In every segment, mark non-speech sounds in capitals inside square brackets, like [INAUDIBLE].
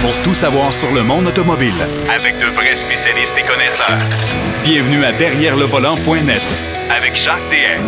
pour tout savoir sur le monde automobile. Avec de vrais spécialistes et connaisseurs. Bienvenue à Derrière le volant.net Avec Jacques DM.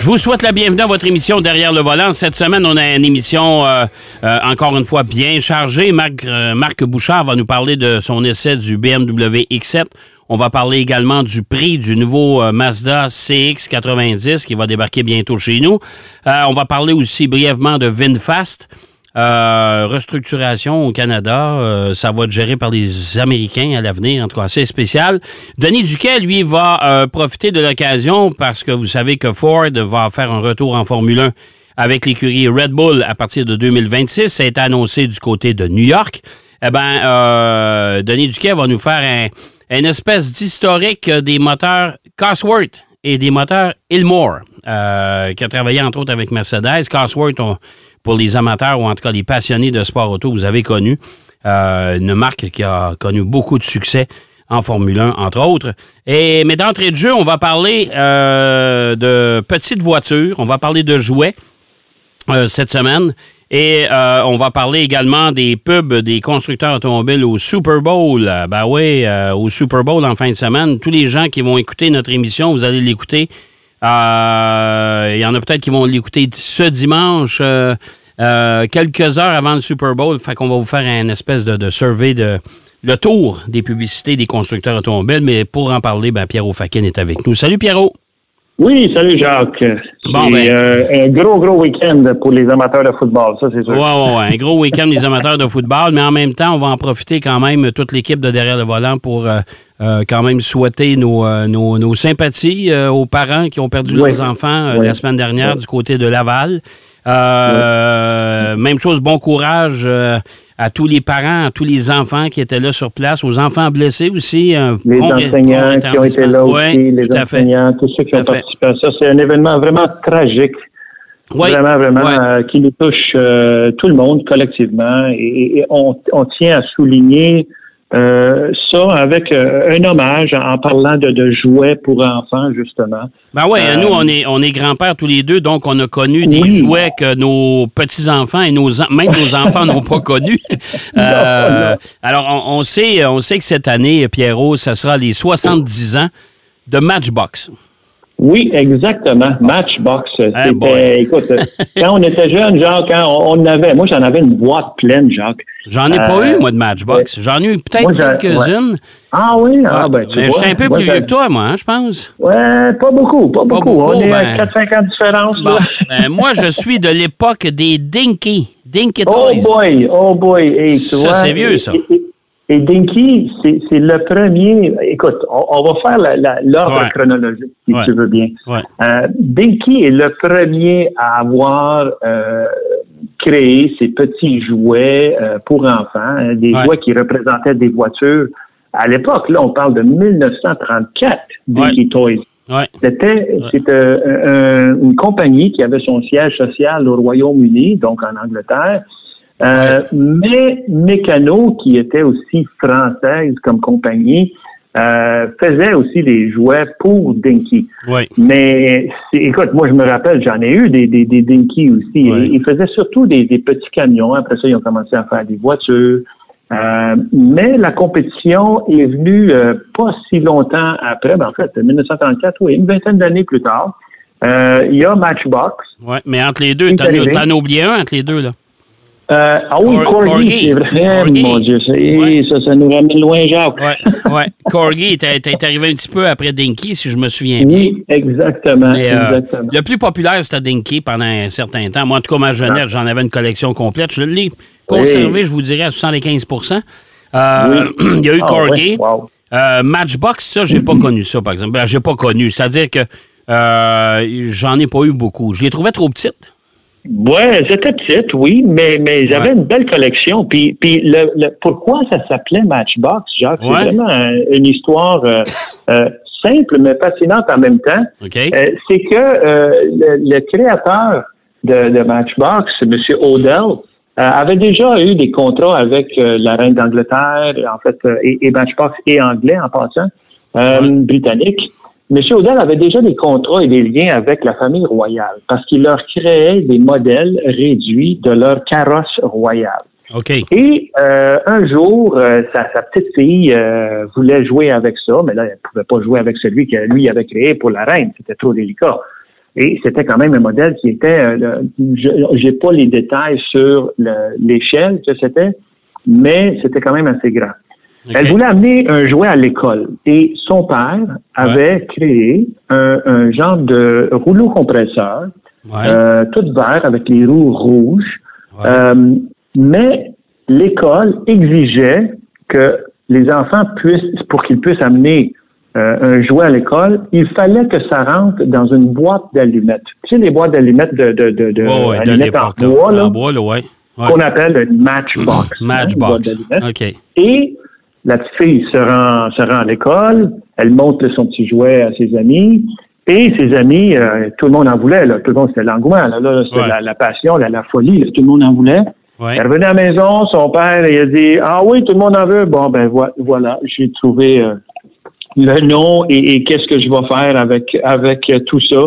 Je vous souhaite la bienvenue à votre émission Derrière le volant. Cette semaine, on a une émission euh, euh, encore une fois bien chargée. Marc, euh, Marc Bouchard va nous parler de son essai du BMW X7. On va parler également du prix du nouveau euh, Mazda CX90 qui va débarquer bientôt chez nous. Euh, on va parler aussi brièvement de VinFast. Euh, restructuration au Canada, euh, ça va être géré par les Américains à l'avenir, en tout cas assez spécial. Denis Duquet, lui, va euh, profiter de l'occasion parce que vous savez que Ford va faire un retour en Formule 1 avec l'écurie Red Bull à partir de 2026. Ça a été annoncé du côté de New York. Eh bien, Denis Duquet va nous faire un, une espèce d'historique des moteurs Cosworth et des moteurs Ilmore, qui a travaillé entre autres avec Mercedes. Cosworth, on- pour les amateurs ou en tout cas les passionnés de sport auto, vous avez connu euh, une marque qui a connu beaucoup de succès en Formule 1, entre autres. Mais d'entrée de jeu, on va parler euh, de petites voitures, on va parler de jouets euh, cette semaine. Et on va parler également des pubs des constructeurs automobiles au Super Bowl. Ben oui, au Super Bowl en fin de semaine. Tous les gens qui vont écouter notre émission, vous allez l'écouter. Euh, Il y en a peut-être qui vont l'écouter ce dimanche, euh, euh, quelques heures avant le Super Bowl. Fait qu'on va vous faire un espèce de, de survey de le tour des publicités des constructeurs automobiles. Mais pour en parler, ben, Pierrot Fakin est avec nous. Salut Pierrot! Oui, salut Jacques. Bon, ben. euh, un gros, gros week-end pour les amateurs de football, ça c'est sûr. Ouais, ouais, ouais. Un gros week-end des amateurs de football, mais en même temps, on va en profiter quand même, toute l'équipe de Derrière le volant, pour euh, euh, quand même souhaiter nos, euh, nos, nos sympathies euh, aux parents qui ont perdu Oui. leurs enfants euh, Oui. la semaine dernière Oui. du côté de Laval. Euh, Même chose, bon courage euh, à tous les parents, à tous les enfants qui étaient là sur place, aux enfants blessés aussi. Les bon- enseignants bon qui ont été là aussi, les tout enseignants, tous ceux qui Tout ont participé à ça. C'est un événement vraiment tragique. Oui, Vraiment, vraiment, euh, qui nous touche euh, tout le monde collectivement. Et, et on, on tient à souligner euh, ça avec euh, un hommage en parlant de, de jouets pour enfants, justement. Ben oui, Euh, nous, on est, on est grands-pères tous les deux, donc on a connu des jouets que nos petits-enfants et nos, même nos enfants n'ont pas connus. [LAUGHS] Euh, alors, on, on sait, on sait que cette année, Pierrot, ce sera les 70 ans de Matchbox. Oui, exactement. Matchbox. C'était, boy. écoute, euh, [LAUGHS] quand on était jeune, Jacques, quand on, on avait, moi j'en avais une boîte pleine, Jacques. J'en ai pas Euh, eu, moi, de Matchbox. J'en ai eu peut-être quelques-unes. Ah oui, ah, ben, tu mais je suis un peu moi, plus vieux que toi, moi, hein, je pense. Ouais, pas beaucoup, pas beaucoup. beaucoup, on est à ben. 4-5 ans de différence, Bon, là. ben, moi, je suis de l'époque des Dinky. [LAUGHS] Dinky Oh Toys. boy, oh boy. Hey, tu Ça, c'est vieux, ça. Et, et Dinky, c'est c'est le premier. Écoute, on, on va faire l'ordre Ouais. chronologique, si Ouais. tu veux bien. Ouais. Euh, Dinky est le premier à avoir euh, créé ces petits jouets euh, pour enfants, hein, des jouets qui représentaient des voitures. À l'époque, là, on parle de 1934, Dinky Toys. Ouais. C'était c'était, euh, un- une compagnie qui avait son siège social au Royaume-Uni, donc en Angleterre. Euh, Mais Mécano, qui était aussi française comme compagnie, euh, faisait aussi des jouets pour Dinky. Ouais. Mais écoute, moi je me rappelle, j'en ai eu des, des, des Dinky aussi. Et Ils faisaient surtout des, des petits camions. Après ça, ils ont commencé à faire des voitures. Euh, mais la compétition est venue euh, pas si longtemps après, ben en fait, 1934, oui, une vingtaine d'années plus tard. Euh, Il y a Matchbox. Ouais. Mais entre les deux, t'en as oublié un entre les deux, là. Euh, ah oui, Cor- Corgi, Corgi. c'est vrai, Corgi. mon Dieu. ça, Ouais. ça, ça nous ramène loin, Jacques. Ouais, ouais. Corgi était arrivé un petit peu après Dinky, si je me souviens bien. Oui, exactement. Mais, euh, exactement. le plus populaire, c'était Dinky pendant un certain temps. Moi, en tout cas, ma jeunesse, j'en avais une collection complète. Je l'ai conservé, je vous dirais, à 75% Euh, [CLEARS THROAT] Il y a eu Ah, Corgi. wow. Euh, Matchbox, ça, j'ai pas connu ça, par exemple. Ben, j'ai pas connu. C'est-à-dire que j'en ai pas eu beaucoup. Je les trouvais trop petites. Ouais, c'était petite, oui, mais, mais j'avais Ouais. une belle collection. Puis, puis le, le- pourquoi ça s'appelait Matchbox, Jacques? Ouais. C'est vraiment un- une histoire euh, euh, simple, mais fascinante en même temps. Euh, c'est que le, le créateur de, de Matchbox, M. Odell, avait déjà eu des contrats avec la reine d'Angleterre, en fait, et, et Matchbox est anglais en passant, euh, britannique. M. Odell avait déjà des contrats et des liens avec la famille royale parce qu'il leur créait des modèles réduits de leur carrosse royale. OK. Et euh, un jour, euh, sa, sa petite fille euh, voulait jouer avec ça, mais là, elle ne pouvait pas jouer avec celui que lui avait créé pour la reine. C'était trop délicat. Et c'était quand même un modèle qui était, euh, je- j'ai pas les détails sur le- l'échelle que c'était, mais c'était quand même assez grand. Elle voulait amener un jouet à l'école et son père avait créé un, un genre de rouleau compresseur, Ouais. euh, tout vert avec les roues rouges. Ouais. Euh, mais l'école exigeait que les enfants puissent, pour qu'ils puissent amener euh, un jouet à l'école, il fallait que ça rentre dans une boîte d'allumettes. Tu sais, les boîtes d'allumettes de, de, de, de allumettes en bois, là, En bois, là, qu'on appelle une [CLEARS THROAT] matchbox. Matchbox. OK. Et la petite fille se rend, se rend à l'école, elle montre son petit jouet à ses amis, et ses amis, euh, tout le monde en voulait, là. tout le monde, c'était l'engouement, là, là, c'était Ouais. la, la passion, la, la folie, là. tout le monde en voulait. Ouais. Elle revenait à la maison, son père, il a dit, ah oui, tout le monde en veut. Bon, ben vo- voilà, j'ai trouvé euh, le nom et, et qu'est-ce que je vais faire avec, avec euh, tout ça.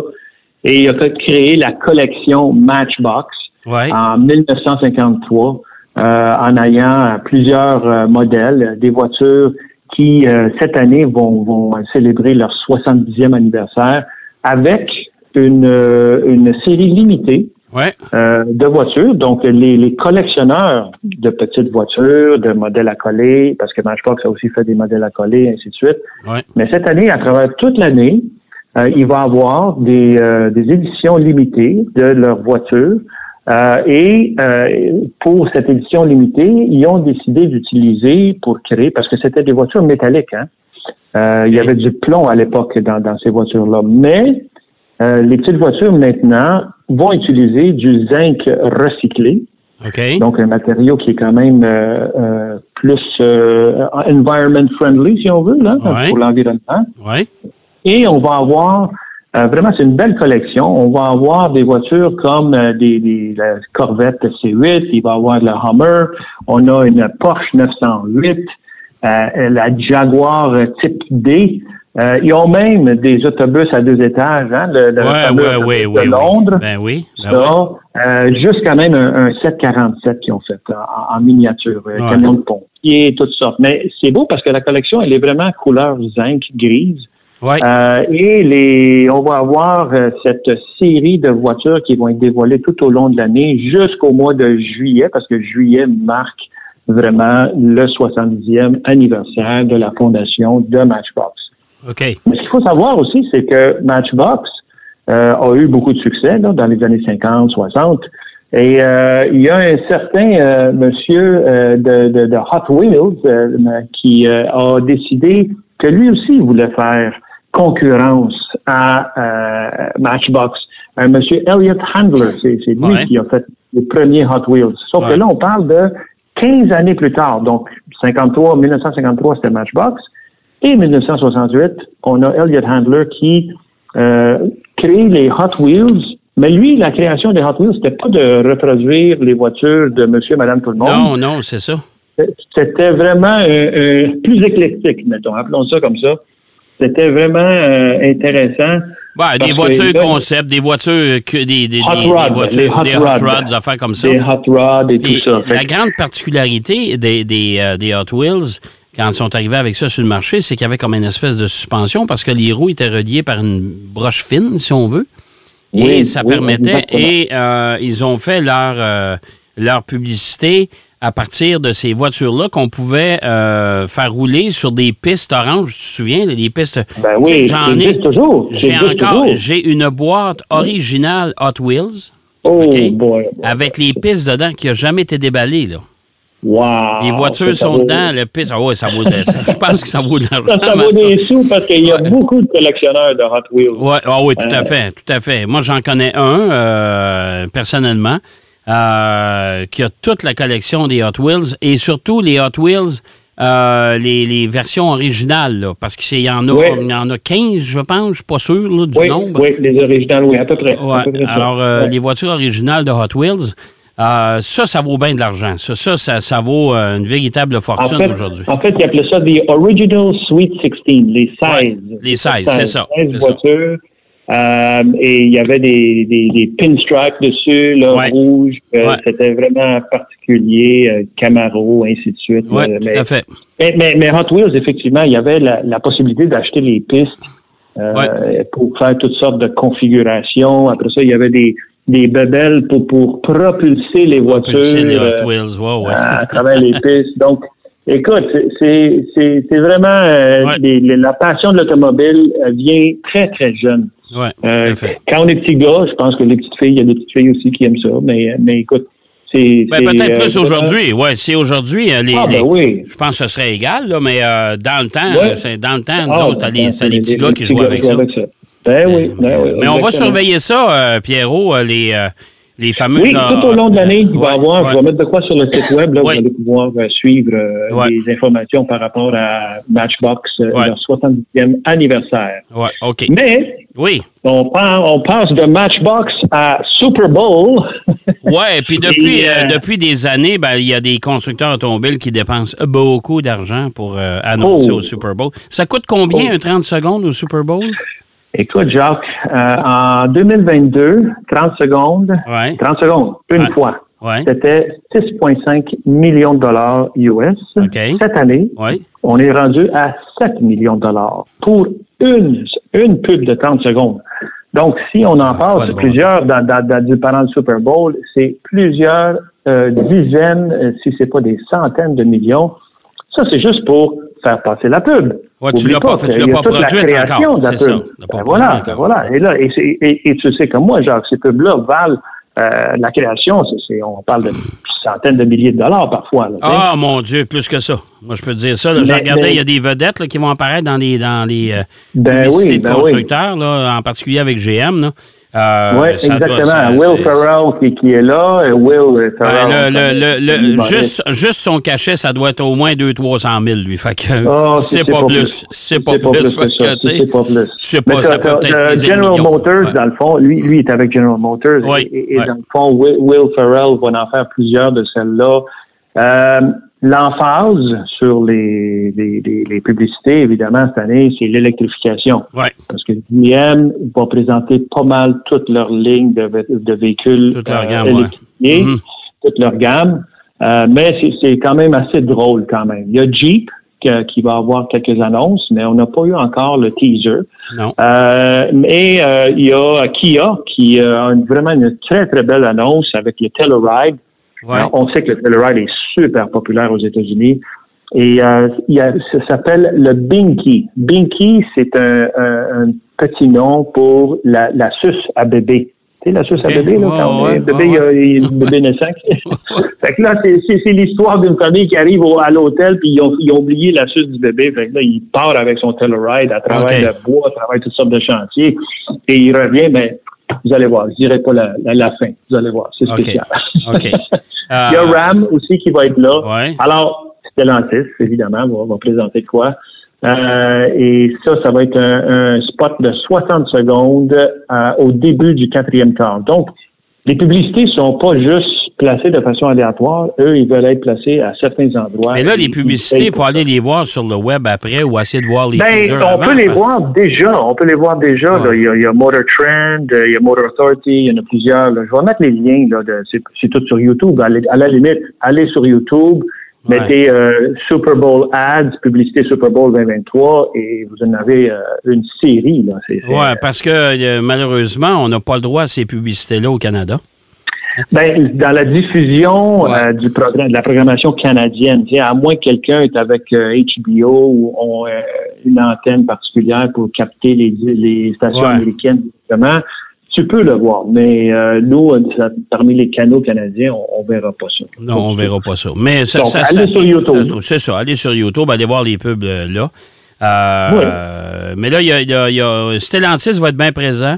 Et il a fait créer la collection Matchbox Ouais. en 1953 euh, en ayant plusieurs euh, modèles, euh, des voitures qui, euh, cette année, vont, vont célébrer leur 70e anniversaire avec une, euh, une série limitée Ouais. euh, de voitures. Donc, les, les collectionneurs de petites voitures, de modèles à coller, parce que Matchbox a aussi fait des modèles à coller, ainsi de suite. Ouais. Mais cette année, à travers toute l'année, euh, il va y avoir des, euh, des éditions limitées de leurs voitures. Euh, et euh, pour cette édition limitée, ils ont décidé d'utiliser pour créer, parce que c'était des voitures métalliques. Hein? Euh, Il y avait du plomb à l'époque dans, dans ces voitures-là. Mais les petites voitures maintenant vont utiliser du zinc recyclé. OK. Donc, un matériau qui est quand même plus environment friendly, si on veut, là, Ouais. pour l'environnement. Ouais. Et on va avoir, euh, vraiment, c'est une belle collection. On va avoir des voitures comme euh, des, des la Corvette C8, il va y avoir la Hummer, on a une Porsche 908, euh, la Jaguar type D. Euh, ils ont même des autobus à deux étages, hein, le, le Ouais, ouais, ouais, de Londres. Ben oui. Ben. Ça, euh, jusqu'à même un, un 747 qu'ils ont fait en, en miniature, euh, camion de pompier, toutes sortes. Mais c'est beau parce que la collection, elle est vraiment couleur zinc grise. Ouais. Euh, et les, on va avoir euh, cette série de voitures qui vont être dévoilées tout au long de l'année jusqu'au mois de juillet, parce que juillet marque vraiment le 70e anniversaire de la fondation de Matchbox. OK. Mais ce qu'il faut savoir aussi, c'est que Matchbox euh, a eu beaucoup de succès là, dans les années 50, 60. Et euh, il y a un certain euh, monsieur euh, de, de, de Hot Wheels euh, qui euh, a décidé que lui aussi voulait faire concurrence à euh, Matchbox. Un monsieur Elliot Handler, c'est lui Ouais. qui a fait le premier Hot Wheels. Sauf Ouais. que là, on parle de 15 années plus tard. Donc, 53, 1953, c'était Matchbox. Et 1968, on a Elliot Handler qui euh, crée les Hot Wheels. Mais lui, la création des Hot Wheels, c'était pas de reproduire les voitures de monsieur, madame, tout le monde. Non, non, c'est ça. C'était vraiment euh, euh, plus éclectique, mettons, appelons ça comme ça. C'était vraiment euh, intéressant. Des que voitures concept, des voitures, que, des, des, Hot des- voitures, hot des hot rods. rods, des affaires comme ça. Des hot rods et tout ça. La grande particularité des, des, euh, des Hot Wheels, quand ils sont arrivés avec ça sur le marché, c'est qu'il y avait comme une espèce de suspension parce que les roues étaient reliées par une broche fine, si on veut. Et Oui, ça oui, permettait. exactement. Et euh, ils ont fait leur, euh, leur publicité à partir de ces voitures-là qu'on pouvait euh, faire rouler sur des pistes oranges. Tu te souviens, des pistes? Ben oui, j'en ai. toujours. J'ai encore. J'ai une boîte originale Hot Wheels Oh boy. avec les pistes dedans qui n'a jamais été déballée. Là. Wow. Les voitures sont dedans, le piste. Ah ouais, ça vaut de, ça- Je pense que ça vaut de l'argent. Ça, ça vaut des sous parce qu'il y a beaucoup de collectionneurs de Hot Wheels. Ouais, ah oui, tout à Euh, fait, tout à fait. Moi, j'en connais un, euh, personnellement, euh, qui a toute la collection des Hot Wheels et surtout les Hot Wheels, euh, les, les versions originales, là, parce qu'il y en a, Oui. il y en a 15, je pense, je suis pas sûr là, du Oui, nombre. oui, les originales, oui, à peu près. à Ouais, peu près ça. Alors, euh, Ouais. les voitures originales de Hot Wheels, euh, ça, ça vaut bien de l'argent. Ça, ça, ça, ça vaut euh, une véritable fortune aujourd'hui. en fait, ils appelaient ça des Original Sweet 16, les 16. Ouais, les 16, c'est ça, 16 c'est ça. Voitures Euh, et il y avait des, des, des pinstripes dessus, là, Ouais. rouge. Euh, Ouais. C'était vraiment particulier, euh, Camaro, ainsi de suite. Oui, tout mais, à fait. mais, mais- mais Hot Wheels, effectivement, il y avait la, la possibilité d'acheter les pistes euh, pour faire toutes sortes de configurations. Après ça, il y avait des, des bebelles pour, pour propulser les voitures Propulser les euh, Hot Wheels, ouais, ouais. à travers les [LAUGHS] pistes. Donc, écoute, c'est- c'est c'est- c'est vraiment euh, Ouais. les- les- la passion de l'automobile vient très, très jeune. Ouais, Euh, quand on est petit gars, je pense que les petites filles, il y a des petites filles aussi qui aiment ça, mais, mais écoute, c'est. Ben, c'est, peut-être euh, plus aujourd'hui. Ouais, c'est aujourd'hui. euh, Les, Ah, ben les- oui. Je pense que ce serait égal, là, mais euh, dans le temps, Ouais. c'est dans le temps, nous Ah, autres, ben, les, petits gars qui jouent avec ça. Ben oui, ben oui. Mais on va surveiller ça, euh, Pierrot, euh, les, euh, les fameux. Oui, euh, tout au long de l'année, il va y ouais, avoir, ouais. je vais mettre de quoi sur le site web, là, Ouais. vous allez pouvoir euh, suivre euh, Ouais. des informations par rapport à Matchbox, euh, leur 70e anniversaire. Ouais, OK. Mais, Oui. on, passe de Matchbox à Super Bowl. [LAUGHS] Ouais, puis depuis, euh, euh, depuis des années, ben, il y a des constructeurs automobiles qui dépensent beaucoup d'argent pour euh, annoncer Oh. au Super Bowl. Ça coûte combien un 30 secondes au Super Bowl? Écoute, Jacques, euh, en 2022, 30 secondes, Ouais. 30 secondes, une Ouais. fois. Ouais. C'était 6,5 millions de dollars US. OK. Cette année, Ouais. on est rendu à 7 millions de dollars pour une, une pub de 30 secondes. Donc, si on en Ah, pas passe bon plusieurs dans, dans, dans, du pendant le Super Bowl, c'est plusieurs euh, dizaines, euh, si c'est pas des centaines de millions. Ça, c'est juste pour faire passer la pub. Ouais, tu l'as pas fait- tu l'as pas produite création encore, c'est ça. Ben voilà, encore. ben voilà. Et là, et, c'est- et- et tu sais comme moi, Jacques, ces pubs-là valent euh, la création, on parle de centaines de milliers de dollars parfois. là. Ah, mon Dieu, plus que ça. Moi, je peux te dire ça. J'ai regardé, il y a des vedettes là, qui vont apparaître dans les, dans les euh, Ben publicités oui, de ben oui. constructeurs, là, en particulier avec GM. Là. Euh, Oui, exactement. ça- Will c'est- Ferrell qui, qui est là. Will euh, Ben, Ferrell. le, le, le, c'est juste, juste son cachet, ça doit être au moins 200-300 000, lui. Fait que Ah, c'est pas, plus. C'est pas plus. C'est que, tu sais, C'est pas plus. Sais pas, ça peut General. Motors, Ouais. dans le fond, lui, lui est avec General Motors. Oui, Et, dans le fond, Will, Will Ferrell va en faire plusieurs de celles-là. Euh, L'emphase sur les, les, les, les publicités, évidemment, cette année, c'est l'électrification. Ouais. Parce que GM va présenter pas mal toute leur ligne de, vé- de véhicules Toute leur euh, ouais. électrifiés, Mhm. toute leur gamme. Euh, mais c'est- quand même assez drôle quand même. Il y a Jeep que- qui va avoir quelques annonces, mais on n'a pas eu encore le teaser. Non. Euh, mais euh, il y a Kia qui a une- vraiment une très très belle annonce avec le Telluride. Ouais. Alors, on sait que le Telluride est super populaire aux États-Unis. Et euh, il y a, ça s'appelle le Binky. Binky, c'est un, un- un petit nom pour la, la suce à bébé. Tu sais, la suce à bébé, là, quand ouais, le bébé, ouais, il y a- il y a un bébé naissant. [LAUGHS] fait que là, c'est, l'histoire d'une famille qui arrive au- à l'hôtel, puis ils ont, ils ont oublié la suce du bébé. Fait que là, il part avec son Telluride à travers le bois, à travers toutes sortes de chantiers. Et il revient, mais vous allez voir, je dirais pas la, la, la fin. Vous allez voir, c'est spécial. OK. [LAUGHS] Il y a Euh, Ram aussi qui va être là. Ouais. Alors, Stellantis, évidemment, va, va présenter quoi. Euh, et ça, ça va être un, un spot de 60 secondes euh, au début du quatrième quart. Donc, les publicités sont pas juste placées de façon aléatoire. Eux, ils veulent être placés à certains endroits. Mais là, les publicités, il faut aller les voir sur le web après ou essayer de voir les ben, on avant, peut les voir déjà. On peut les voir déjà. Ouais. là. Il, y a, il y a Motor Trend, euh, il y a Motor Authority, il y en a plusieurs. là. Je vais mettre les liens. C'est, tout sur YouTube. À, la- à la limite, allez sur YouTube, Ouais. mettez euh, Super Bowl ads, publicité Super Bowl 2023, et vous en avez euh, une série. Là. C'est, c'est- Oui, parce que euh, malheureusement, on n'a pas le droit à ces publicités-là au Canada. Ben, dans la diffusion Ouais. euh, du programme, de la programmation canadienne, à moins que quelqu'un est avec euh, HBO ou ont euh, une antenne particulière pour capter les, les stations Ouais. américaines, tu peux le voir. Mais euh, nous, euh, ça- parmi les canaux canadiens, on, on verra pas ça. Non, on verra pas ça. Mais ça, Donc, ça- allez ça- sur YouTube. C'est ça, allez sur YouTube, allez voir les pubs euh, là. Euh, Oui. euh, mais là, il y a, y a- Stellantis va être bien présent.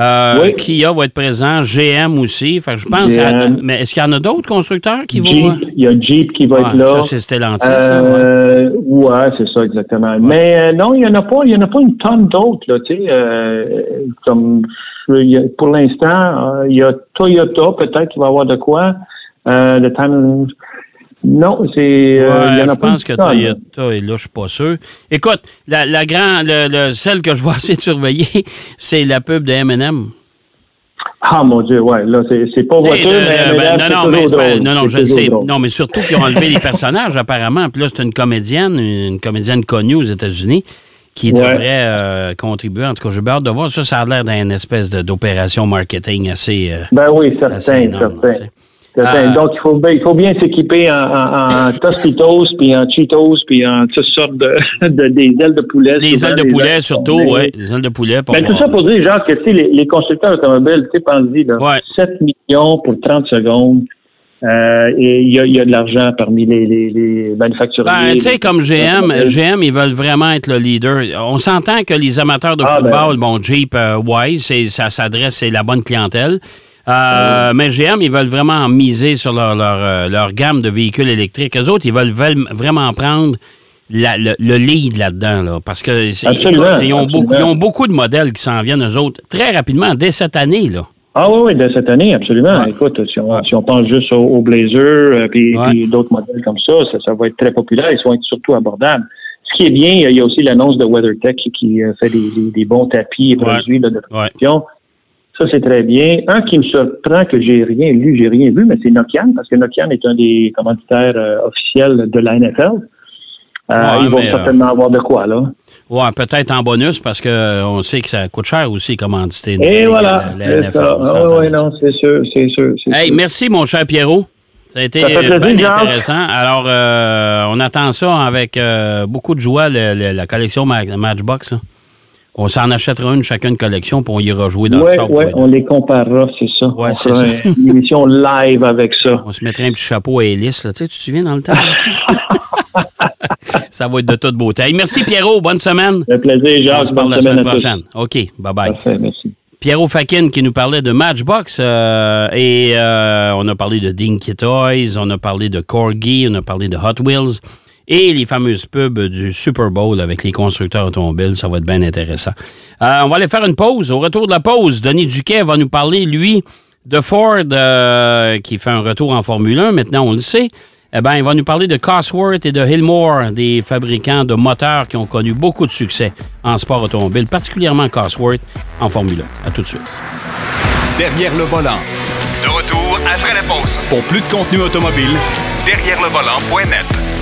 Euh, Oui. Kia va être présent, GM aussi. Fait que je pense à- mais est-ce qu'il y en a d'autres constructeurs qui vont. Jeep, il y a Jeep qui va Ouais, être là. ça, c'est Stellantis. ouais. Euh, ouais, c'est ça exactement. Mais euh, non, il y en a pas, il y en a pas une tonne d'autres là. Tu sais, euh, comme pour l'instant, euh, il y a Toyota peut-être qui va avoir de quoi. Euh, le time, Non, c'est. euh, il y en a je pas pense que. Toyota est là, je suis pas sûr. Écoute, la, le- le- celle que je vais [LAUGHS] essayer de surveiller, c'est la pub de M&M. Ah, mon Dieu, ouais, là, c'est pas voiture, le- mais. le- mais ben, là, non, non, mais pas- non, non, C'est je le toujours sais. drôle. Non, mais surtout qu'ils ont enlevé les personnages, apparemment. Puis là, c'est une comédienne, une comédienne connue aux États-Unis qui Ouais. devrait euh, contribuer. En tout cas, j'ai hâte de voir. Ça, ça a l'air d'une espèce d'opération marketing assez. euh, Ben oui, assez certain, énorme, certain. Certain. Ah. Donc, il faut, bien- il faut bien s'équiper en, en, en Tostitos, puis en Cheetos, puis en toutes sortes de, [LAUGHS] de- des ailes de poulet. Souvent, ailes de des poulet, ailes surtout, oui. Les ailes de poulet. Pour Ben, tout ça pour dire, genre, que les, les constructeurs automobiles, tu sais, pense-y, là, Ouais. 7 millions pour 30 secondes. Euh, et il y a, y a de l'argent parmi les, les, les manufacturiers. Ben, tu sais, comme GM. GM, ils veulent vraiment être le leader. On s'entend que les amateurs de Ah, football, bon, Jeep, euh, ouais, ça s'adresse, c'est la bonne clientèle. Euh, Mais GM, ils veulent vraiment miser sur leur, leur, euh, leur gamme de véhicules électriques. Eux autres, ils veulent, vraiment prendre la- le, le lead là-dedans, là, parce que Absolument, ils, ont beaucoup, ils ont beaucoup de modèles qui s'en viennent, eux autres, très rapidement, dès cette année. Là. Ah oui, oui, de cette année, absolument. Ouais. Écoute, si on, Ouais. si on pense juste au, au Blazer euh, puis, Ouais. puis d'autres modèles comme ça, ça, ça va être très populaire. Ils vont être surtout abordables. Ce qui est bien, il y a aussi l'annonce de WeatherTech qui euh, fait des, des- des bons tapis et produits là, de Ouais. Ça, c'est très bien. Un qui me surprend que j'ai rien lu, j'ai rien vu, mais c'est Nokian, parce que Nokian est un des commanditaires euh, officiels de la NFL. Euh, Ouais, ils vont euh, certainement avoir de quoi, là. Ouais, peut-être en bonus, parce qu'on sait que ça coûte cher aussi, commanditer. Et la- voilà. la- la c'est NFL, ça. on Ah, oui, non, c'est sûr, c'est sûr. Hey, sûr. merci, mon cher Pierrot. Ça a été Ça bien intéressant. Alors, euh, on attend ça avec beaucoup de joie, le- le- la collection Ma- Matchbox. là. On s'en achètera une chacune collection, puis on ira jouer dans Oui, le oui, on les comparera, c'est ça. Ouais, on fera ça. une émission live avec ça. On se mettrait un petit chapeau à hélice. Là. Tu sais, tu te souviens dans le temps? [LAUGHS] ça va être de toute beauté. Hey, merci, Pierrot. Bonne semaine. Un plaisir, Jacques. on se parle la semaine tous. prochaine. OK, bye-bye. Parfait, merci. Pierrot Fakin qui nous parlait de Matchbox euh, et euh, on a parlé de Dinky Toys, on a parlé de Corgi, on a parlé de Hot Wheels et les fameuses pubs du Super Bowl avec les constructeurs automobiles. Ça va être bien intéressant. Euh, on va aller faire une pause. Au retour de la pause, Denis Duquet va nous parler, lui, de Ford euh, qui fait un retour en Formule 1. Maintenant, on le sait. Eh bien, il va nous parler de Cosworth et de Hillmore, des fabricants de moteurs qui ont connu beaucoup de succès en sport automobile, particulièrement Cosworth en Formule 1. À tout de suite. Derrière le volant. De retour après la pause. Pour plus de contenu automobile, Derrière le volant.net.